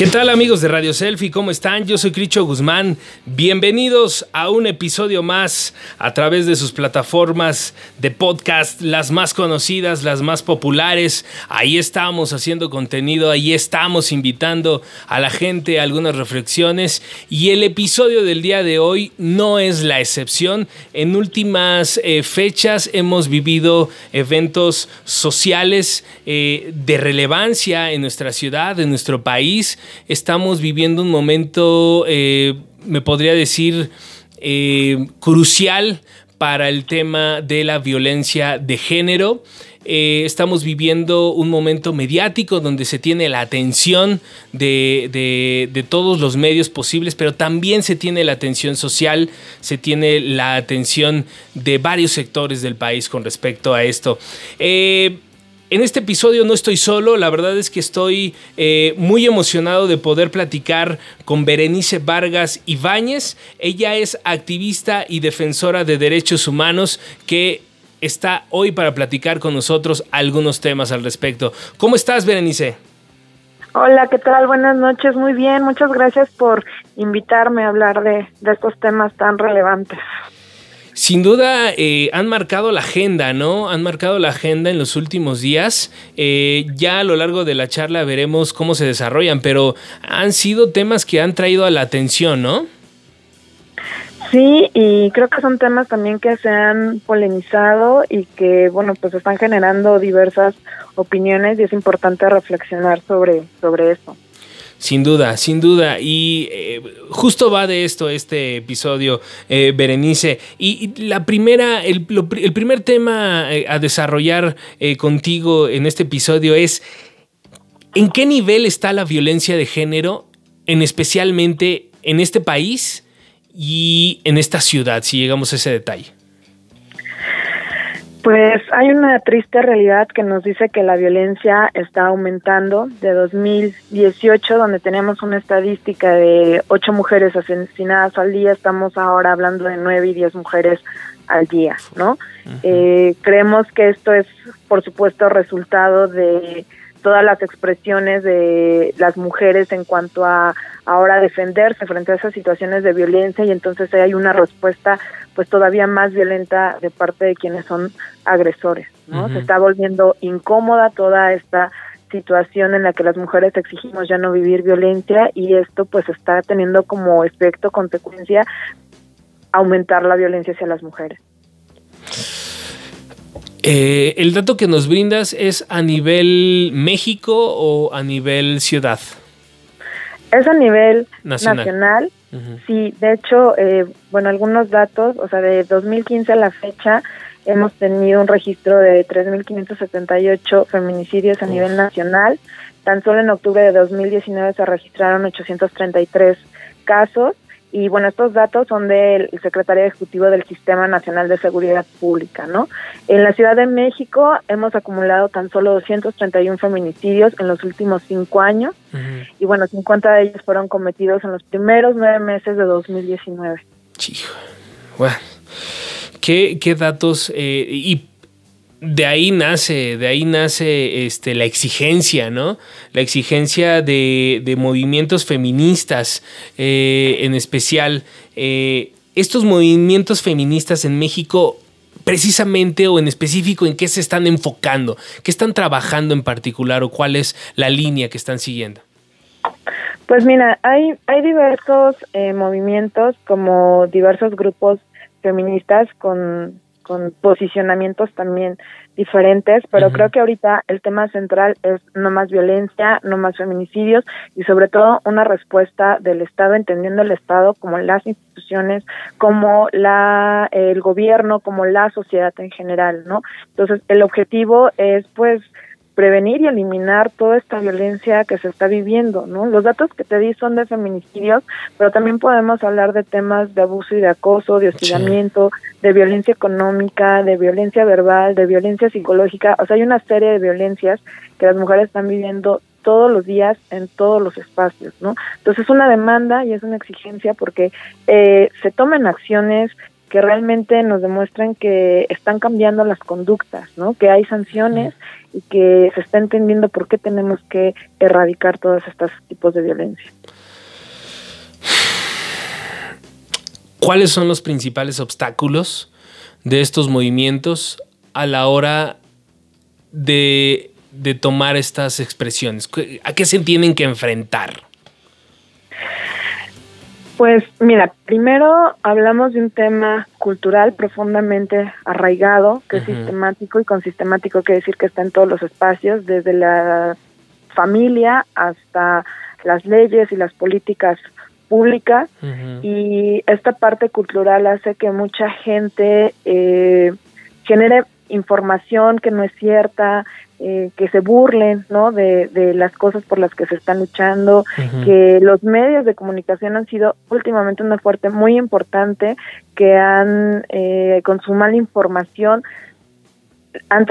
¿Qué tal amigos de Radio Selfie? ¿Cómo están? Yo soy Cricho Guzmán. Bienvenidos a un episodio más a través de sus plataformas de podcast, las más conocidas, las más populares. Ahí estamos haciendo contenido, ahí estamos invitando a la gente a algunas reflexiones y el episodio del día de hoy no es la excepción. En últimas eh, fechas hemos vivido eventos sociales eh, de relevancia en nuestra ciudad, en nuestro país estamos viviendo un momento, eh, me podría decir, eh, crucial para el tema de la violencia de género. Eh, estamos viviendo un momento mediático donde se tiene la atención de, de, todos los medios posibles, pero también se tiene la atención social, se tiene la atención de varios sectores del país con respecto a esto. En este episodio no estoy solo, la verdad es que estoy eh, muy emocionado de poder platicar con Berenice Vargas Ibáñez. Ella es activista y defensora de derechos humanos que está hoy para platicar con nosotros algunos temas al respecto. ¿Cómo estás, Berenice? Hola, ¿qué tal? Buenas noches, muy bien, muchas gracias por invitarme a hablar de, de estos temas tan relevantes. Sin duda eh, han marcado la agenda, ¿no? Han marcado la agenda en los últimos días. Eh, ya a lo largo de la charla veremos cómo se desarrollan, pero han sido temas que han traído a la atención, ¿no? Sí, y creo que son temas también que se han polemizado y que, bueno, pues están generando diversas opiniones y es importante reflexionar sobre, sobre eso. Sin duda, sin duda. Y eh, justo va de esto este episodio, eh, Berenice. Y, la primera, el, primer tema eh, a desarrollar contigo en este episodio es ¿en qué nivel está la violencia de género, en especialmente en este país y en esta ciudad, si llegamos a ese detalle? Pues hay una triste realidad que nos dice que la violencia está aumentando. De 2018, donde tenemos una estadística de ocho mujeres asesinadas al día, estamos ahora hablando de nueve y diez mujeres al día, ¿no? eh, creemos que esto es, por supuesto, resultado de todas las expresiones de las mujeres en cuanto a ahora defenderse frente a esas situaciones de violencia y entonces hay una respuesta pues todavía más violenta de parte de quienes son agresores, ¿no? Se está volviendo incómoda toda esta situación en la que las mujeres exigimos ya no vivir violencia y esto pues está teniendo como efecto, consecuencia, aumentar la violencia hacia las mujeres. Eh, el dato que nos brindas es a nivel México o a nivel ciudad. Es a nivel nacional. Sí, de hecho, eh, bueno, algunos datos, o sea, de 2015 a la fecha, hemos tenido un registro de 3.578 feminicidios a nivel nacional. Tan solo en octubre de 2019 se registraron 833 casos y bueno, estos datos son del secretario ejecutivo del Sistema Nacional de Seguridad Pública, ¿no? En la Ciudad de México hemos acumulado tan solo 231 feminicidios en los últimos cinco años y bueno, 50 de ellos fueron cometidos en los primeros nueve meses de 2019. Chico, bueno, ¿qué, qué datos eh, y de ahí nace, de ahí nace este, la exigencia, ¿no? La exigencia de, de movimientos feministas, eh, en especial. Eh, estos movimientos feministas en México, precisamente o en específico, ¿en qué se están enfocando? ¿Qué están trabajando en particular o cuál es la línea que están siguiendo? Pues mira, hay, hay diversos eh, movimientos, como diversos grupos feministas con con posicionamientos también diferentes, pero creo que ahorita el tema central es no más violencia, no más feminicidios y sobre todo una respuesta del Estado, entendiendo el Estado como las instituciones, como la el gobierno, como la sociedad en general, ¿no? Entonces, el objetivo es pues prevenir y eliminar toda esta violencia que se está viviendo, ¿no? Los datos que te di son de feminicidios, pero también podemos hablar de temas de abuso y de acoso, de hostigamiento, de violencia económica, de violencia verbal, de violencia psicológica, o sea, hay una serie de violencias que las mujeres están viviendo todos los días en todos los espacios, ¿no? Entonces es una demanda y es una exigencia porque eh, se tomen acciones que realmente nos demuestren que están cambiando las conductas, ¿no? Que hay sanciones y que se está entendiendo por qué tenemos que erradicar todos estos tipos de violencia. ¿Cuáles son los principales obstáculos de estos movimientos a la hora de, de tomar estas expresiones? ¿A qué se tienen que enfrentar? Pues mira, primero hablamos de un tema cultural profundamente arraigado, que es sistemático y con sistemático quiere decir que está en todos los espacios, desde la familia hasta las leyes y las políticas públicas. Y esta parte cultural hace que mucha gente eh, genere información que no es cierta, eh, que se burlen ¿no? De, de, las cosas por las que se están luchando, que los medios de comunicación han sido últimamente una fuerte muy importante, que han, eh, con su mala información, han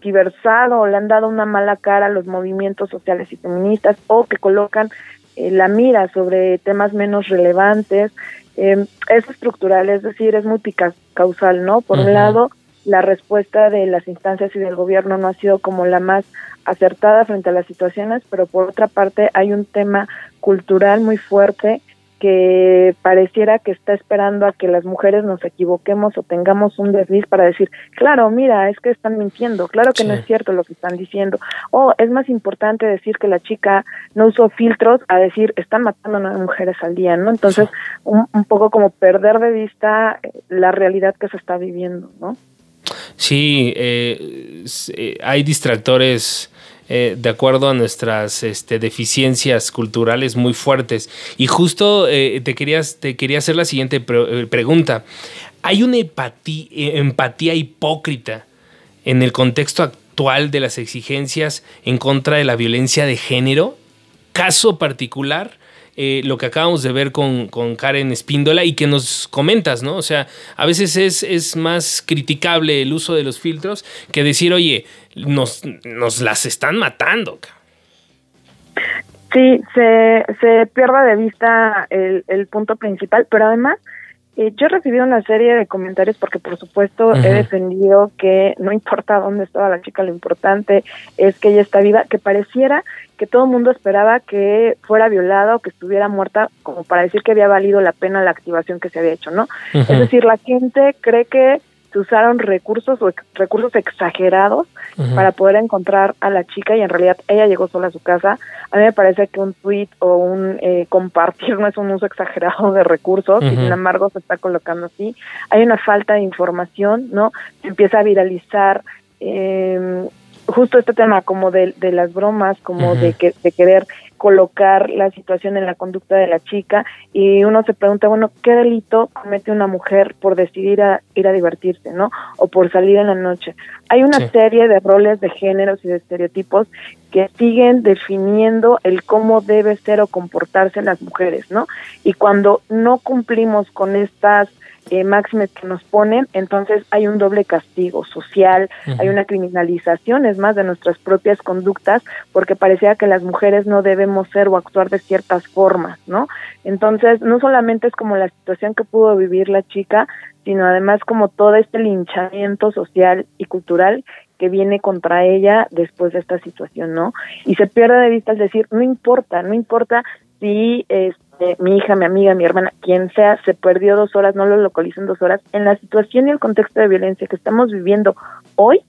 diversado o le han dado una mala cara a los movimientos sociales y feministas o que colocan eh, la mira sobre temas menos relevantes. Eh, es estructural, es decir, es multicausal, ¿no? Por un lado, la respuesta de las instancias y del gobierno no ha sido como la más acertada frente a las situaciones, pero por otra parte hay un tema cultural muy fuerte que pareciera que está esperando a que las mujeres nos equivoquemos o tengamos un desliz para decir, claro, mira, es que están mintiendo, claro que no es cierto lo que están diciendo. O es más importante decir que la chica no usó filtros a decir, están matando a nueve mujeres al día, ¿no? Entonces, un, un poco como perder de vista la realidad que se está viviendo, ¿no? Sí, eh, eh, hay distractores eh, de acuerdo a nuestras este, deficiencias culturales muy fuertes. Y justo te, querías, te quería hacer la siguiente pregunta. ¿Hay una empatía hipócrita en el contexto actual de las exigencias en contra de la violencia de género? Caso particular, eh, lo que acabamos de ver con, Karen Espíndola y que nos comentas, ¿no? O sea, a veces es, es más criticable el uso de los filtros que decir, oye, nos, nos las están matando. Sí, se, se pierde de vista el, el punto principal, pero además eh, yo he recibido una serie de comentarios porque por supuesto he defendido que no importa dónde estaba la chica, lo importante es que ella está viva, que pareciera que todo el mundo esperaba que fuera violada o que estuviera muerta como para decir que había valido la pena la activación que se había hecho, ¿no? Es decir, la gente cree que se usaron recursos o recursos exagerados para poder encontrar a la chica y en realidad ella llegó sola a su casa. A mí me parece que un tweet o un eh, compartir no es un uso exagerado de recursos y sin embargo se está colocando así. Hay una falta de información, ¿no? Se empieza a viralizar eh, justo este tema como de, de las bromas, como de, que, de querer colocar la situación en la conducta de la chica y uno se pregunta, bueno, ¿qué delito comete una mujer por decidir a, ir a divertirse, ¿no? O por salir en la noche. Hay una serie de roles de géneros y de estereotipos que siguen definiendo el cómo debe ser o comportarse las mujeres, ¿no? Y cuando no cumplimos con estas eh, máximas que nos ponen, entonces hay un doble castigo social, hay una criminalización, es más, de nuestras propias conductas, porque parecía que las mujeres no debemos ser o actuar de ciertas formas, ¿no? Entonces, no solamente es como la situación que pudo vivir la chica, sino además como todo este linchamiento social y cultural que viene contra ella después de esta situación, ¿no? Y se pierde de vista es decir, no importa, no importa si este, mi hija, mi amiga, mi hermana, quien sea, se perdió dos horas, no lo localizó en dos horas, en la situación y el contexto de violencia que estamos viviendo hoy,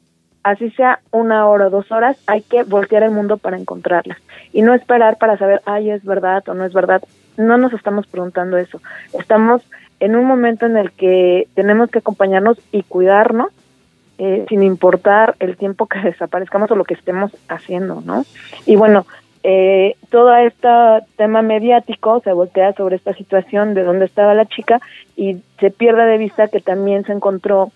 así sea una hora o dos horas, hay que voltear el mundo para encontrarlas y no esperar para saber, ay, es verdad o no es verdad. No nos estamos preguntando eso. Estamos en un momento en el que tenemos que acompañarnos y cuidarnos eh, sin importar el tiempo que desaparezcamos o lo que estemos haciendo, ¿no? Y bueno, eh, todo este tema mediático se voltea sobre esta situación de dónde estaba la chica y se pierde de vista que también se encontró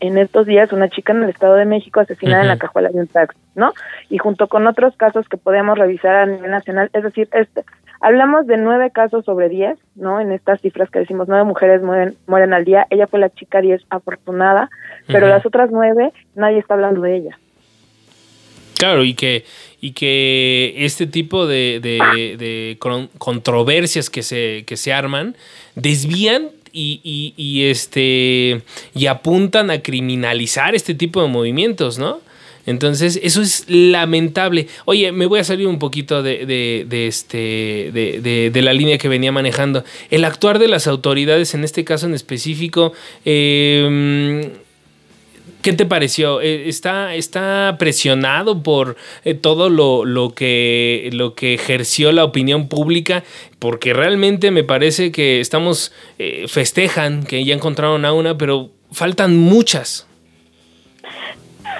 en estos días una chica en el Estado de México asesinada en la cajuela de un taxi, ¿no? Y junto con otros casos que podemos revisar a nivel nacional, es decir, este, hablamos de nueve casos sobre diez, ¿no? En estas cifras que decimos, nueve mujeres mueren, mueren al día, ella fue la chica diez afortunada, pero las otras nueve, nadie está hablando de ella. Claro, y que, y que este tipo de, de, controversias que se, que se arman desvían y, y, este y apuntan a criminalizar este tipo de movimientos, ¿no? Entonces, eso es lamentable. Oye, me voy a salir un poquito de, de, este, de, de, la línea que venía manejando. El actuar de las autoridades, en este caso en específico, eh, ¿Qué te pareció? Eh, ¿Está, está presionado por eh, todo lo, lo, que, lo que ejerció la opinión pública? Porque realmente me parece que estamos, eh, festejan que ya encontraron a una, pero faltan muchas.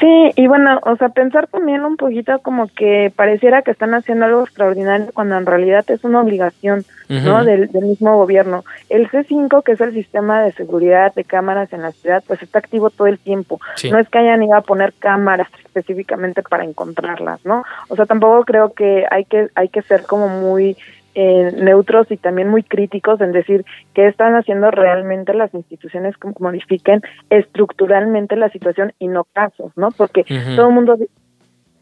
Sí, y bueno, o sea, pensar también un poquito como que pareciera que están haciendo algo extraordinario cuando en realidad es una obligación, ¿no? Del, mismo gobierno. El C5, que es el sistema de seguridad de cámaras en la ciudad, pues está activo todo el tiempo. No es que hayan ido a poner cámaras específicamente para encontrarlas, ¿no? O sea, tampoco creo que hay que hay que ser como muy eh, neutros y también muy críticos en decir qué están haciendo realmente las instituciones que modifiquen estructuralmente la situación y no casos, ¿no? Porque todo el mundo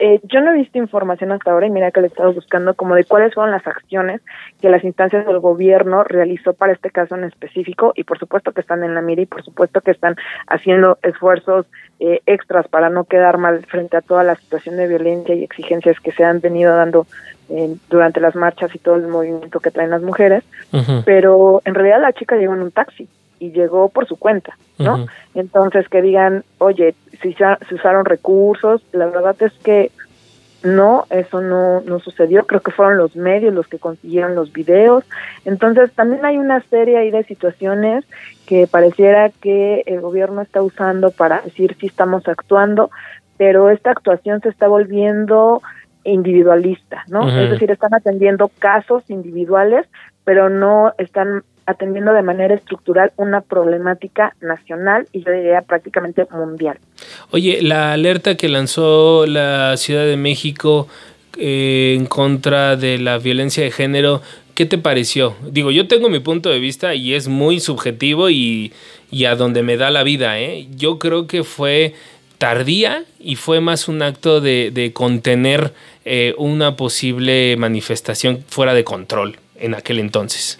eh, yo no he visto información hasta ahora y mira que le he estado buscando como de cuáles fueron las acciones que las instancias del gobierno realizó para este caso en específico y por supuesto que están en la mira y por supuesto que están haciendo esfuerzos eh, extras para no quedar mal frente a toda la situación de violencia y exigencias que se han venido dando eh, durante las marchas y todo el movimiento que traen las mujeres, pero en realidad la chica llegó en un taxi y llegó por su cuenta, ¿no? Entonces que digan, oye, si se, usaron recursos, la verdad es que no, eso no, no sucedió, creo que fueron los medios los que consiguieron los videos, entonces también hay una serie ahí de situaciones que pareciera que el gobierno está usando para decir si estamos actuando, pero esta actuación se está volviendo individualista, ¿no? Es decir, están atendiendo casos individuales, pero no están atendiendo de manera estructural una problemática nacional y yo diría prácticamente mundial. Oye, la alerta que lanzó la Ciudad de México eh, en contra de la violencia de género, ¿qué te pareció? Digo, yo tengo mi punto de vista y es muy subjetivo y, a donde me da la vida, ¿eh? Yo creo que fue tardía y fue más un acto de, de contener eh, una posible manifestación fuera de control en aquel entonces.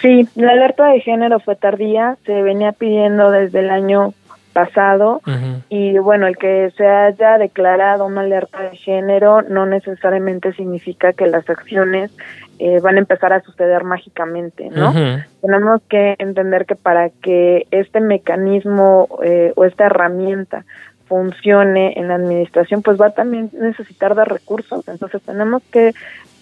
Sí, la alerta de género fue tardía, se venía pidiendo desde el año pasado y bueno, el que se haya declarado una alerta de género no necesariamente significa que las acciones eh, van a empezar a suceder mágicamente, ¿no? Tenemos que entender que para que este mecanismo eh, o esta herramienta funcione en la administración, pues va a también necesitar de recursos. Entonces tenemos que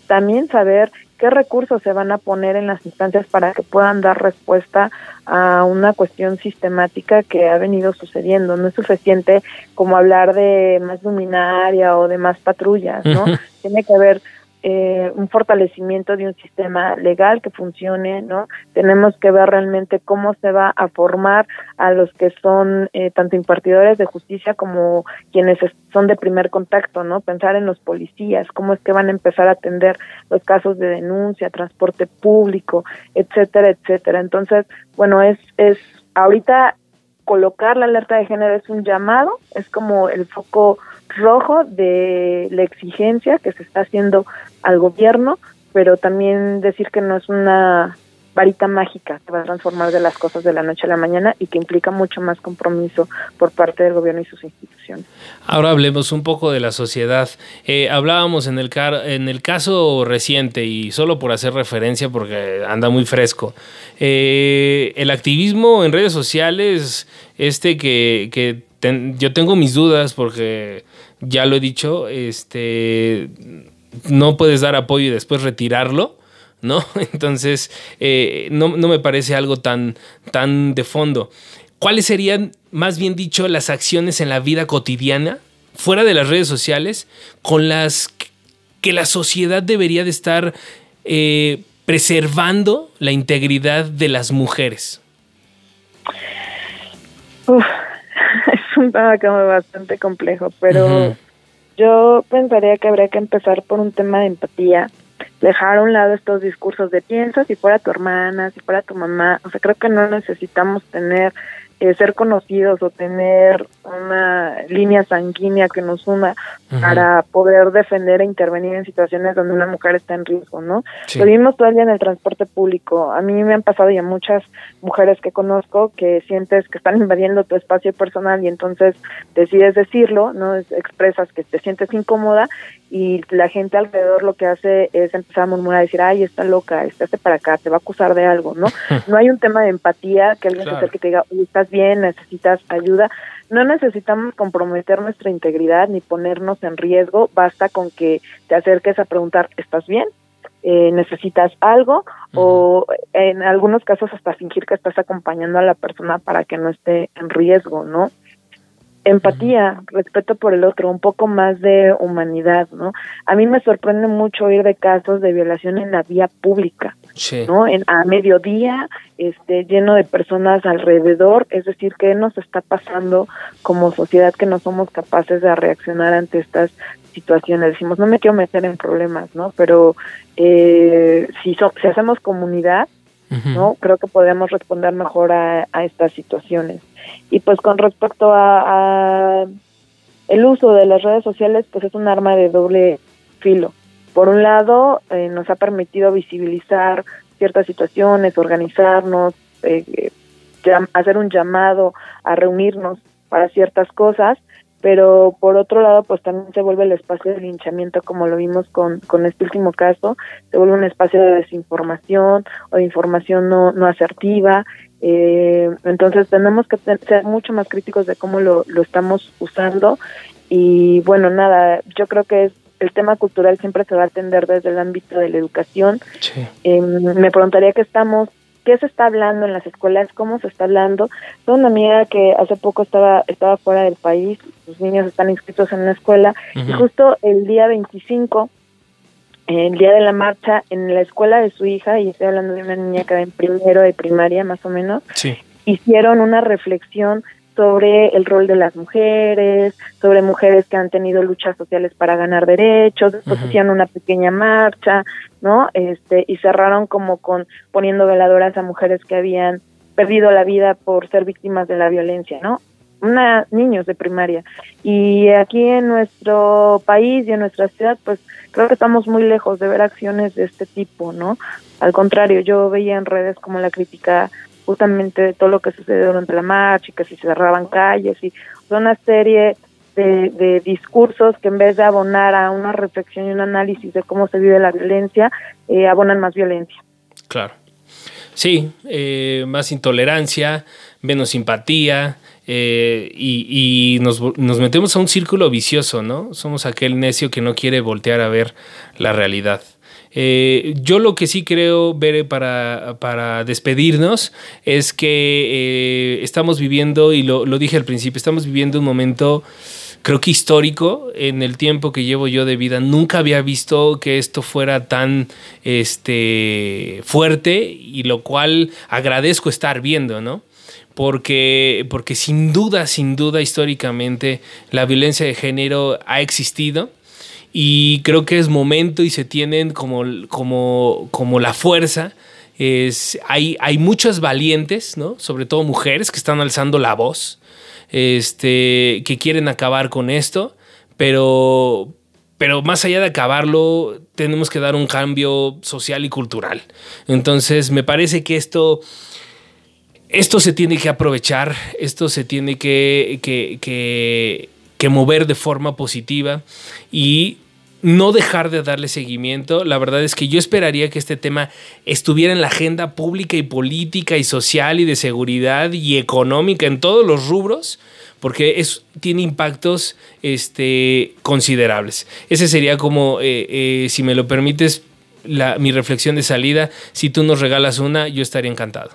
también saber qué recursos se van a poner en las instancias para que puedan dar respuesta a una cuestión sistemática que ha venido sucediendo. No es suficiente como hablar de más luminaria o de más patrullas, ¿no? Tiene que haber eh, un fortalecimiento de un sistema legal que funcione, ¿no? Tenemos que ver realmente cómo se va a formar a los que son eh, tanto impartidores de justicia como quienes son de primer contacto, ¿no? Pensar en los policías, cómo es que van a empezar a atender los casos de denuncia, transporte público, etcétera, etcétera. Entonces, bueno, es es ahorita colocar la alerta de género es un llamado, es como el foco rojo de la exigencia que se está haciendo al gobierno, pero también decir que no es una varita mágica que va a transformar de las cosas de la noche a la mañana y que implica mucho más compromiso por parte del gobierno y sus instituciones. Ahora hablemos un poco de la sociedad. Eh, hablábamos en el, en el caso reciente y solo por hacer referencia porque anda muy fresco. Eh, el activismo en redes sociales, este que, que yo tengo mis dudas porque ya lo he dicho, este no puedes dar apoyo y después retirarlo, ¿no? Entonces, eh, no, me parece algo tan, tan de fondo. ¿Cuáles serían, más bien dicho, las acciones en la vida cotidiana, fuera de las redes sociales, con las que la sociedad debería de estar eh, preservando la integridad de las mujeres? es un tema bastante complejo, pero yo pensaría que habría que empezar por un tema de empatía, dejar a un lado estos discursos de piensa si fuera tu hermana, si fuera tu mamá, o sea, creo que no necesitamos tener eh, ser conocidos o tener una línea sanguínea que nos una para poder defender e intervenir en situaciones donde una mujer está en riesgo, ¿no? Lo vimos todo el día en el transporte público. A mí me han pasado ya muchas mujeres que conozco que sientes que están invadiendo tu espacio personal y entonces decides decirlo, ¿no? Expresas que te sientes incómoda y la gente alrededor lo que hace es empezar a murmurar, decir, ay, está loca, estate para acá, te va a acusar de algo, ¿no? No hay un tema de empatía que alguien se que te diga, estás bien, necesitas ayuda. No necesitamos comprometer nuestra integridad ni ponernos en riesgo, basta con que te acerques a preguntar, ¿estás bien? Eh, necesitas algo o en algunos casos hasta fingir que estás acompañando a la persona para que no esté en riesgo, ¿no? Empatía, respeto por el otro, un poco más de humanidad, ¿no? A mí me sorprende mucho oír de casos de violación en la vía pública, ¿no? En, a mediodía, este, lleno de personas alrededor, es decir, ¿qué nos está pasando como sociedad que no somos capaces de reaccionar ante estas situaciones? Decimos, no me quiero meter en problemas, ¿no? Pero eh, si, si hacemos comunidad, ¿no? Creo que podemos responder mejor a, estas situaciones. Y pues con respecto a, el uso de las redes sociales, pues es un arma de doble filo. Por un lado, eh, nos ha permitido visibilizar ciertas situaciones, organizarnos, eh, hacer un llamado a reunirnos para ciertas cosas, pero por otro lado, pues también se vuelve el espacio de linchamiento, como lo vimos con, con este último caso, se vuelve un espacio de desinformación o de información no, no asertiva, eh, entonces tenemos que ser mucho más críticos de cómo lo, lo estamos usando y bueno, nada, yo creo que es el tema cultural siempre se va a atender desde el ámbito de la educación. Em, me preguntaría qué estamos, qué se está hablando en las escuelas, cómo se está hablando. Tengo una amiga que hace poco estaba estaba fuera del país, sus niños están inscritos en una escuela y justo el día 25 el día de la marcha en la escuela de su hija, y estoy hablando de una niña que va en primero de primaria más o menos, hicieron una reflexión sobre el rol de las mujeres, sobre mujeres que han tenido luchas sociales para ganar derechos, después hicieron una pequeña marcha, ¿no? Este, y cerraron como con poniendo veladoras a mujeres que habían perdido la vida por ser víctimas de la violencia, ¿no? Una, niños de primaria. Y aquí en nuestro país y en nuestra ciudad, pues creo que estamos muy lejos de ver acciones de este tipo, ¿no? Al contrario, yo veía en redes como la crítica justamente de todo lo que sucedió durante la marcha y que se cerraban calles y una serie de, discursos que en vez de abonar a una reflexión y un análisis de cómo se vive la violencia, eh, abonan más violencia. Claro. Sí, eh, más intolerancia, menos simpatía, eh, y, nos, nos, metemos a un círculo vicioso, ¿no? Somos aquel necio que no quiere voltear a ver la realidad. Eh, yo lo que sí creo, ver para, para despedirnos es que eh, estamos viviendo, y lo, lo, dije al principio, estamos viviendo un momento creo que histórico en el tiempo que llevo yo de vida. Nunca había visto que esto fuera tan este, fuerte y lo cual agradezco estar viendo, ¿no? porque, porque sin duda, sin duda históricamente la violencia de género ha existido y creo que es momento y se tienen como, como, como la fuerza. Es, hay, hay muchas valientes, ¿no? sobre todo mujeres que están alzando la voz, este, que quieren acabar con esto, pero, pero más allá de acabarlo, tenemos que dar un cambio social y cultural. Entonces, me parece que esto esto se tiene que aprovechar, esto se tiene que, que, mover de forma positiva y no dejar de darle seguimiento. La verdad es que yo esperaría que este tema estuviera en la agenda pública y política y social y de seguridad y económica en todos los rubros, porque es, tiene impactos este, considerables. Ese sería como, eh, eh, si me lo permites, mi reflexión de salida. Si tú nos regalas una, yo estaría encantado.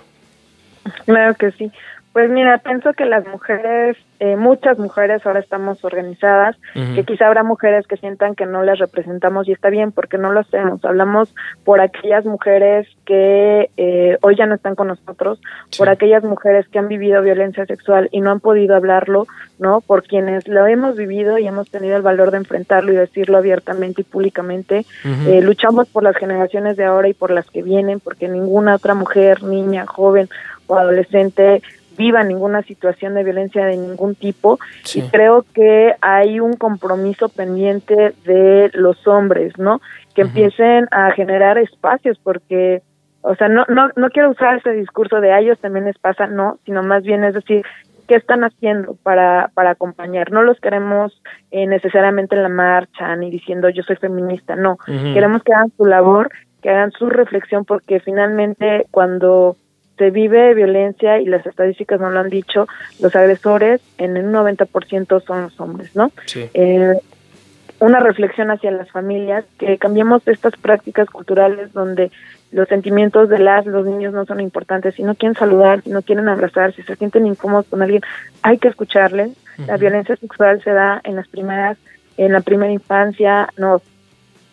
Claro que sí. Pues mira, pienso que las mujeres, eh, muchas mujeres ahora estamos organizadas, que quizá habrá mujeres que sientan que no las representamos y está bien porque no lo hacemos. Hablamos por aquellas mujeres que eh, hoy ya no están con nosotros, por aquellas mujeres que han vivido violencia sexual y no han podido hablarlo, ¿no? Por quienes lo hemos vivido y hemos tenido el valor de enfrentarlo y decirlo abiertamente y públicamente. Eh, luchamos por las generaciones de ahora y por las que vienen, porque ninguna otra mujer, niña, joven o adolescente viva ninguna situación de violencia de ningún tipo y creo que hay un compromiso pendiente de los hombres, ¿no? Que empiecen a generar espacios porque o sea, no, no, no quiero usar ese discurso de a ellos también les pasa, no, sino más bien es decir, ¿qué están haciendo para, para acompañar? No los queremos eh, necesariamente en la marcha ni diciendo yo soy feminista, no, queremos que hagan su labor, que hagan su reflexión, porque finalmente cuando se vive violencia y las estadísticas no lo han dicho, los agresores en un 90% son los hombres, ¿no? Sí. Eh, una reflexión hacia las familias, que cambiemos estas prácticas culturales donde los sentimientos de las los niños no son importantes, si no quieren saludar, si no quieren abrazar, si se sienten incómodos con alguien, hay que escucharles. La violencia sexual se da en las primeras en la primera infancia, no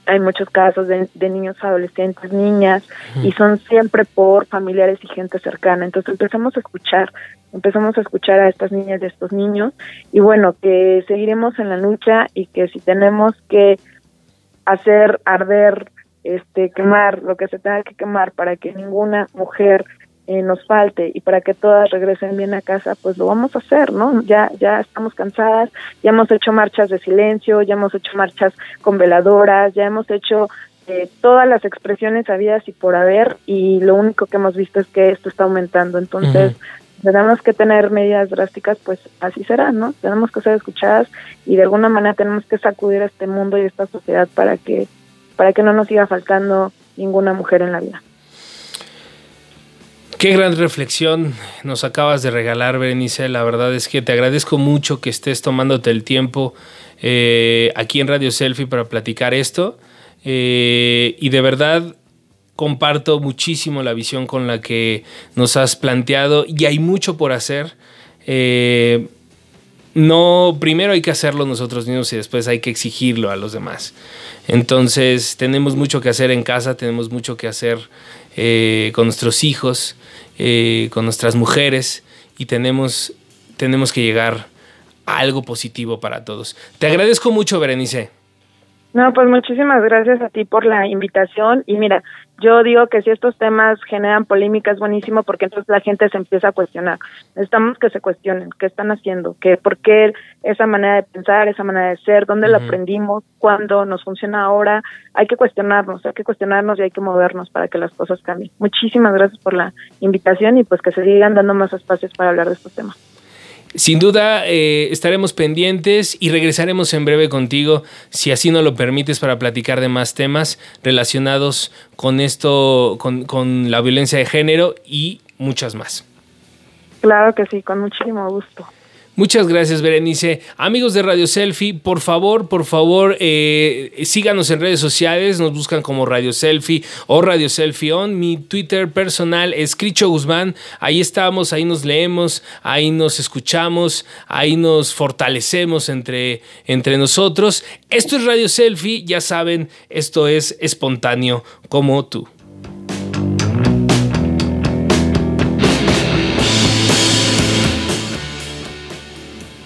hay muchos casos de, niños adolescentes, niñas, y son siempre por familiares y gente cercana. Entonces empezamos a escuchar, empezamos a escuchar a estas niñas y a estos niños, y bueno, que seguiremos en la lucha y que si tenemos que hacer arder, este, quemar lo que se tenga que quemar para que ninguna mujer eh, nos falte y para que todas regresen bien a casa, pues lo vamos a hacer, ¿no? Ya, ya estamos cansadas, ya hemos hecho marchas de silencio, ya hemos hecho marchas con veladoras, ya hemos hecho eh, todas las expresiones habidas y por haber y lo único que hemos visto es que esto está aumentando. Entonces, tenemos que tener medidas drásticas, pues así será, ¿no? Tenemos que ser escuchadas y de alguna manera tenemos que sacudir a este mundo y a esta sociedad para que para que no nos siga faltando ninguna mujer en la vida. Qué gran reflexión nos acabas de regalar, Berenice. La verdad es que te agradezco mucho que estés tomándote el tiempo eh, aquí en Radio Selfie para platicar esto. Eh, y de verdad comparto muchísimo la visión con la que nos has planteado y hay mucho por hacer. Eh, no, primero hay que hacerlo nosotros mismos y después hay que exigirlo a los demás. Entonces tenemos mucho que hacer en casa, tenemos mucho que hacer con nuestros hijos eh, con nuestras mujeres y tenemos, tenemos que llegar a algo positivo para todos. Te agradezco mucho, Berenice. No, pues muchísimas gracias a ti por la invitación y mira, yo digo que si estos temas generan polémica es buenísimo porque entonces la gente se empieza a cuestionar. Necesitamos que se cuestionen, qué están haciendo, qué, por qué esa manera de pensar, esa manera de ser, dónde la aprendimos, cuándo nos funciona ahora. Hay que cuestionarnos, hay que cuestionarnos y hay que movernos para que las cosas cambien. Muchísimas gracias por la invitación y pues que se sigan dando más espacios para hablar de estos temas. Sin duda eh, estaremos pendientes y regresaremos en breve contigo, si así nos lo permites, para platicar de más temas relacionados con esto, con, con la violencia de género y muchas más. Claro que sí, con muchísimo gusto. Muchas gracias, Berenice. Amigos de Radio Selfie, por favor, por favor, eh, síganos en redes sociales. Nos buscan como Radio Selfie o Radio Selfie On. Mi Twitter personal es Cricho Guzmán. Ahí estamos, ahí nos leemos, ahí nos escuchamos, ahí nos fortalecemos entre, entre nosotros. Esto es Radio Selfie, ya saben, esto es espontáneo como tú.